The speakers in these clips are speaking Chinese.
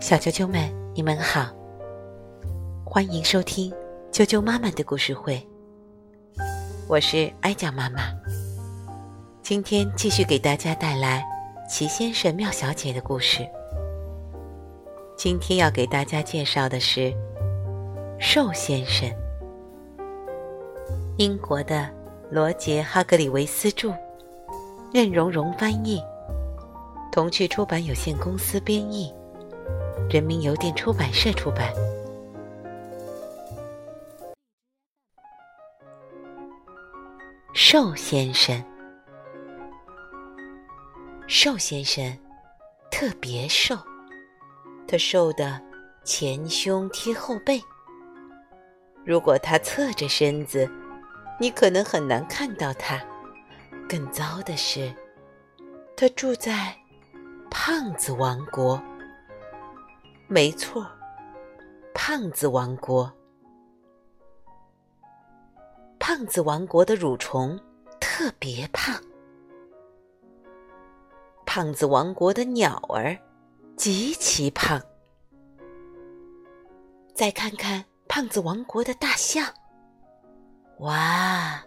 小啾啾们，你们好，欢迎收听啾啾妈妈的故事会。我是哀家妈妈，今天继续给大家带来齐先生、妙小姐的故事。今天要给大家介绍的是瘦先生，英国的罗杰·哈格里维斯著，任荣荣翻译，童趣出版有限公司编译。人民邮电出版社出版。瘦先生，瘦先生特别瘦，他瘦的前胸贴后背。如果他侧着身子，你可能很难看到他。更糟的是，他住在胖子王国。没错，胖子王国。胖子王国的蠕虫特别胖。胖子王国的鸟儿极其胖。再看看胖子王国的大象，哇，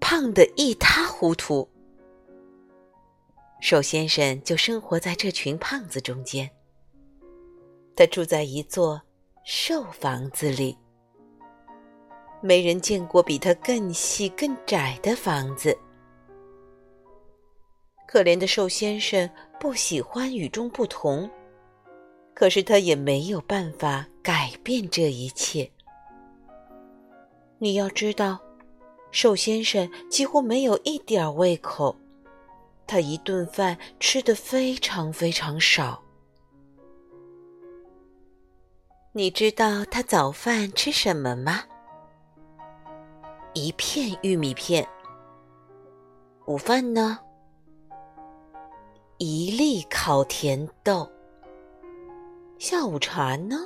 胖得一塌糊涂。瘦先生就生活在这群胖子中间。他住在一座瘦房子里，没人见过比他更细、更窄的房子。可怜的瘦先生不喜欢与众不同，可是他也没有办法改变这一切。你要知道，瘦先生几乎没有一点胃口，他一顿饭吃的非常非常少。你知道他早饭吃什么吗？一片玉米片。午饭呢？一粒烤甜豆。下午茶呢？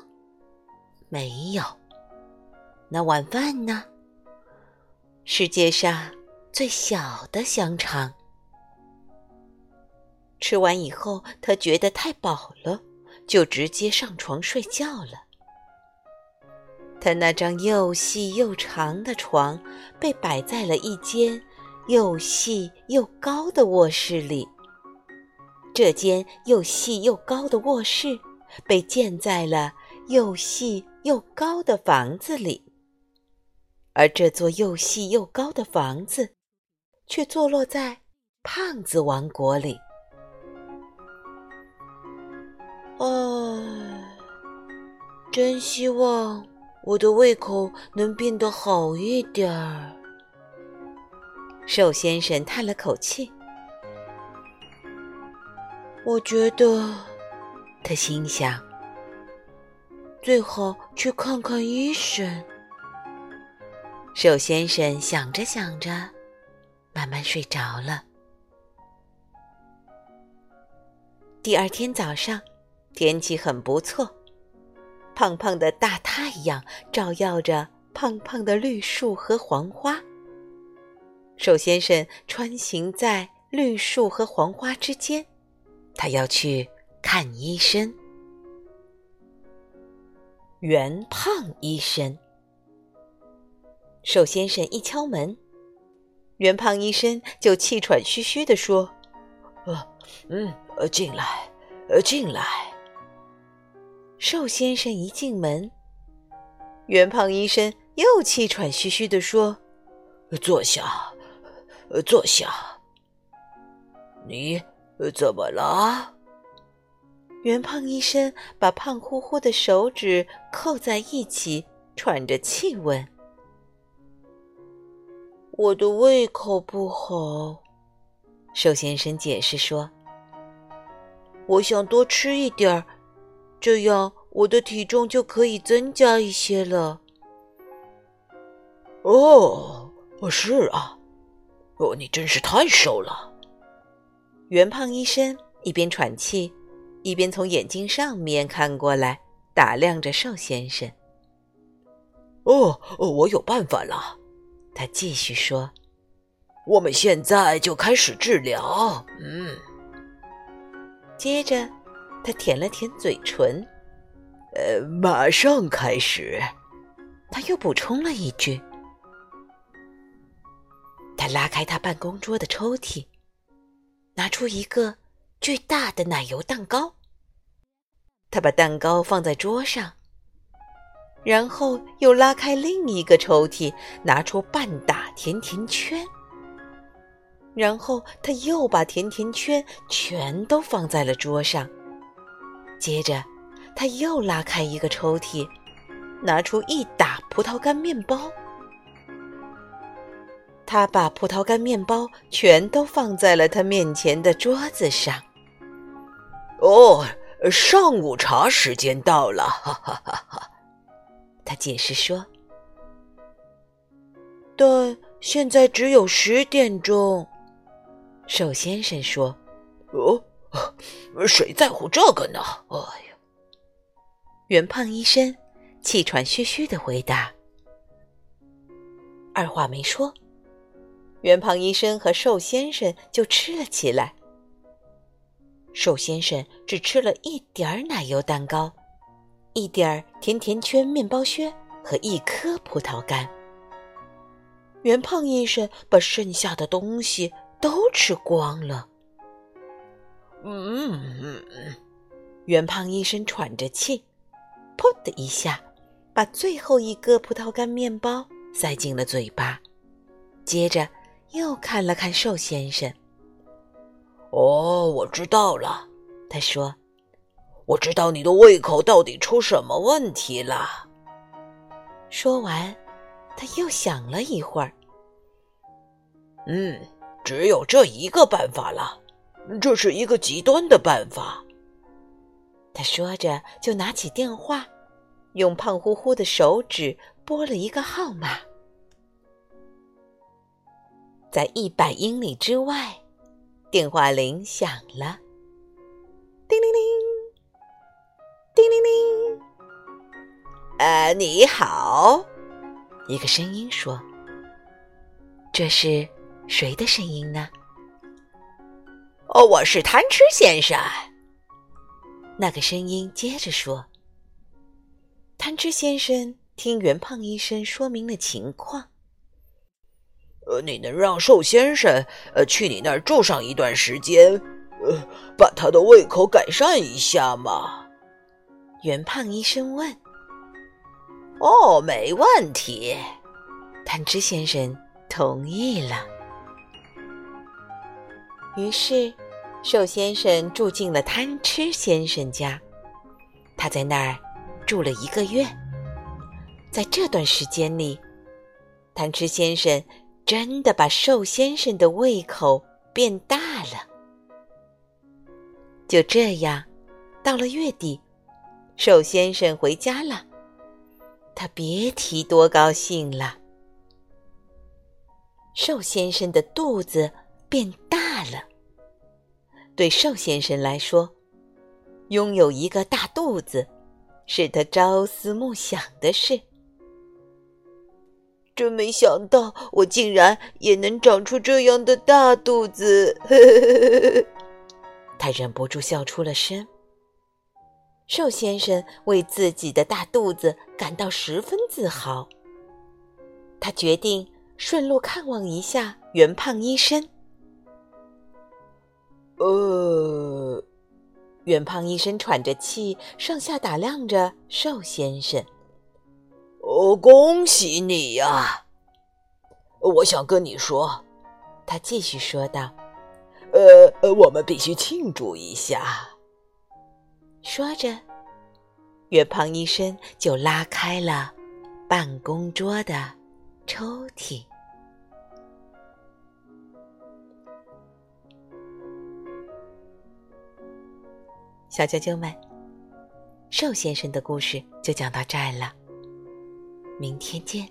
没有。那晚饭呢？世界上最小的香肠。吃完以后，他觉得太饱了，就直接上床睡觉了。他那张又细又长的床被摆在了一间又细又高的卧室里。这间又细又高的卧室被建在了又细又高的房子里，而这座又细又高的房子却坐落在胖子王国里。唉，真希望。我的胃口能变得好一点儿。瘦先生叹了口气。我觉得，他心想，最好去看看医生。瘦先生想着想着，慢慢睡着了。第二天早上，天气很不错。胖胖的大太阳照耀着胖胖的绿树和黄花。瘦先生穿行在绿树和黄花之间，他要去看医生。圆胖医生。瘦先生一敲门，圆胖医生就气喘吁吁地说：“呃，嗯，呃，进来，呃，进来。”瘦先生一进门，圆胖医生又气喘吁吁地说：“坐下，坐下。你怎么了？”圆胖医生把胖乎乎的手指扣在一起，喘着气问：“我的胃口不好。”瘦先生解释说：“我想多吃一点儿。”这样我的体重就可以增加一些了。哦，是啊，哦，你真是太瘦了。圆胖医生一边喘气，一边从眼睛上面看过来，打量着瘦先生。哦，我有办法了，他继续说：“我们现在就开始治疗。”嗯。接着，他舔了舔嘴唇。呃，马上开始。他又补充了一句。他拉开他办公桌的抽屉，拿出一个巨大的奶油蛋糕。他把蛋糕放在桌上，然后又拉开另一个抽屉，拿出半打甜甜圈。然后他又把甜甜圈全都放在了桌上。接着，他又拉开一个抽屉，拿出一打葡萄干面包。他把葡萄干面包全都放在了他面前的桌子上。哦，上午茶时间到了，哈哈哈哈！他解释说：“但现在只有十点钟。”瘦先生说：“哦，谁在乎这个呢？”哎呀，圆胖医生气喘吁吁的回答。二话没说，圆胖医生和瘦先生就吃了起来。瘦先生只吃了一点儿奶油蛋糕，一点儿甜甜圈面包屑和一颗葡萄干。圆胖医生把剩下的东西。都吃光了。嗯，圆胖医生喘着气，噗的一下，把最后一个葡萄干面包塞进了嘴巴，接着又看了看瘦先生。哦，我知道了，他说：“我知道你的胃口到底出什么问题了。”说完，他又想了一会儿。嗯。只有这一个办法了，这是一个极端的办法。他说着，就拿起电话，用胖乎乎的手指拨了一个号码。在一百英里之外，电话铃响了，叮铃铃，叮铃铃。呃，你好，一个声音说：“这是。”谁的声音呢？哦，我是贪吃先生。那个声音接着说：“贪吃先生听圆胖医生说明了情况。呃，你能让瘦先生呃去你那儿住上一段时间，呃，把他的胃口改善一下吗？”圆胖医生问。“哦，没问题。”贪吃先生同意了。于是，瘦先生住进了贪吃先生家。他在那儿住了一个月。在这段时间里，贪吃先生真的把瘦先生的胃口变大了。就这样，到了月底，瘦先生回家了。他别提多高兴了。瘦先生的肚子变大。了，对瘦先生来说，拥有一个大肚子是他朝思暮想的事。真没想到，我竟然也能长出这样的大肚子！他忍不住笑出了声。瘦先生为自己的大肚子感到十分自豪。他决定顺路看望一下圆胖医生。呃，圆胖医生喘着气，上下打量着瘦先生。哦，恭喜你呀！我想跟你说，他继续说道：“呃，我们必须庆祝一下。”说着，圆胖医生就拉开了办公桌的抽屉。小啾啾们，瘦先生的故事就讲到这儿了。明天见。